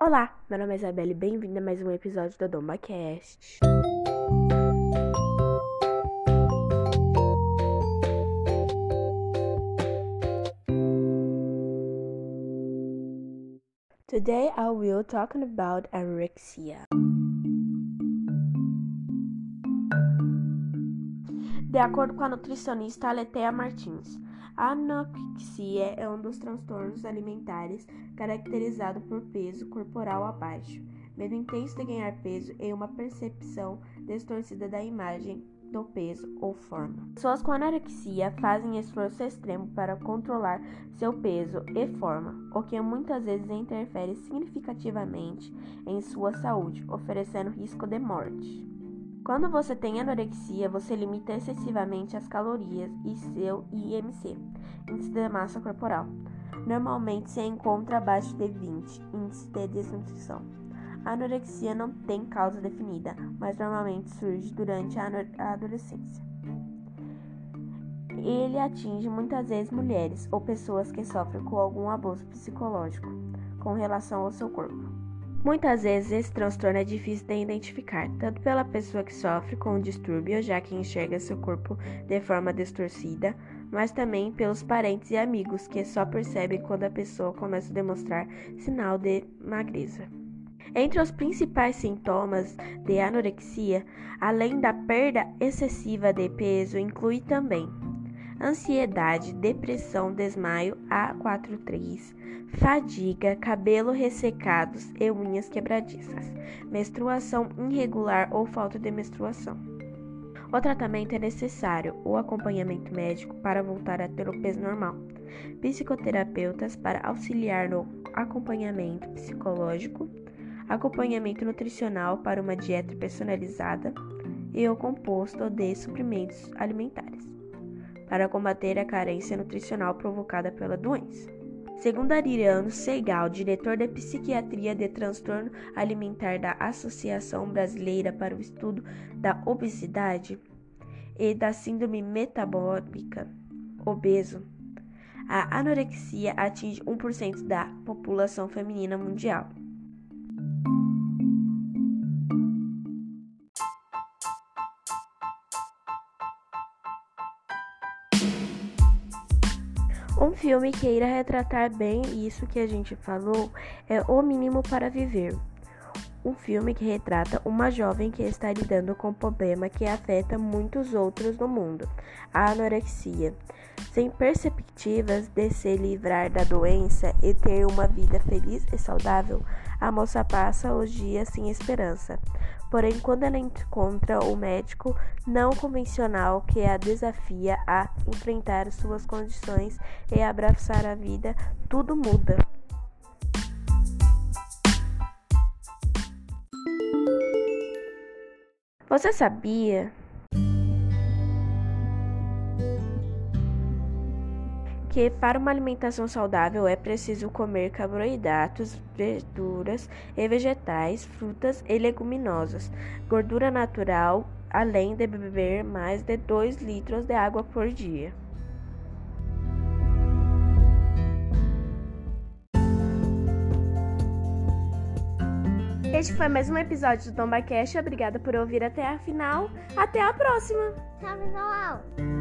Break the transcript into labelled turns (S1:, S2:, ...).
S1: Olá, meu nome é Isabelle e bem-vinda a mais um episódio do DombaCast. Today I will talk about anorexia. De acordo com a nutricionista Aletea Martins, a anorexia é um dos transtornos alimentares caracterizado por peso corporal abaixo, medo intenso de ganhar peso e uma percepção distorcida da imagem do peso ou forma. Pessoas com anorexia fazem esforço extremo para controlar seu peso e forma, o que muitas vezes interfere significativamente em sua saúde, oferecendo risco de morte. Quando você tem anorexia, você limita excessivamente as calorias e seu IMC, índice de massa corporal. Normalmente se encontra abaixo de 20, índice de desnutrição. A anorexia não tem causa definida, mas normalmente surge durante a adolescência. Ele atinge muitas vezes mulheres ou pessoas que sofrem com algum abuso psicológico com relação ao seu corpo. Muitas vezes esse transtorno é difícil de identificar, tanto pela pessoa que sofre com o distúrbio, já que enxerga seu corpo de forma distorcida, mas também pelos parentes e amigos que só percebem quando a pessoa começa a demonstrar sinal de magreza. Entre os principais sintomas de anorexia, além da perda excessiva de peso, inclui também ansiedade, depressão, desmaio, A43, fadiga, cabelo ressecados e unhas quebradiças, menstruação irregular ou falta de menstruação. O tratamento é necessário, o acompanhamento médico para voltar a ter o peso normal, psicoterapeutas para auxiliar no acompanhamento psicológico, acompanhamento nutricional para uma dieta personalizada. E o composto de suprimentos alimentares para combater a carência nutricional provocada pela doença. Segundo Ariano Segal, diretor de psiquiatria de transtorno alimentar da Associação Brasileira para o Estudo da Obesidade e da Síndrome Metabólica Obeso, a anorexia atinge 1% da população feminina mundial. Filme que irá retratar bem isso que a gente falou é O Mínimo para Viver. Um filme que retrata uma jovem que está lidando com um problema que afeta muitos outros no mundo, a anorexia. Sem perspectivas de se livrar da doença e ter uma vida feliz e saudável, a moça passa os dias sem esperança. Porém, quando ela encontra o médico não convencional que a desafia a enfrentar suas condições e abraçar a vida, tudo muda. Você sabia que para uma alimentação saudável é preciso comer carboidratos, verduras e vegetais, frutas e leguminosas, gordura natural, além de beber mais de 2 litros de água por dia. Este foi mais um episódio do Tomba Cash. Obrigada por ouvir até a final. Até a próxima.
S2: Tchau, pessoal.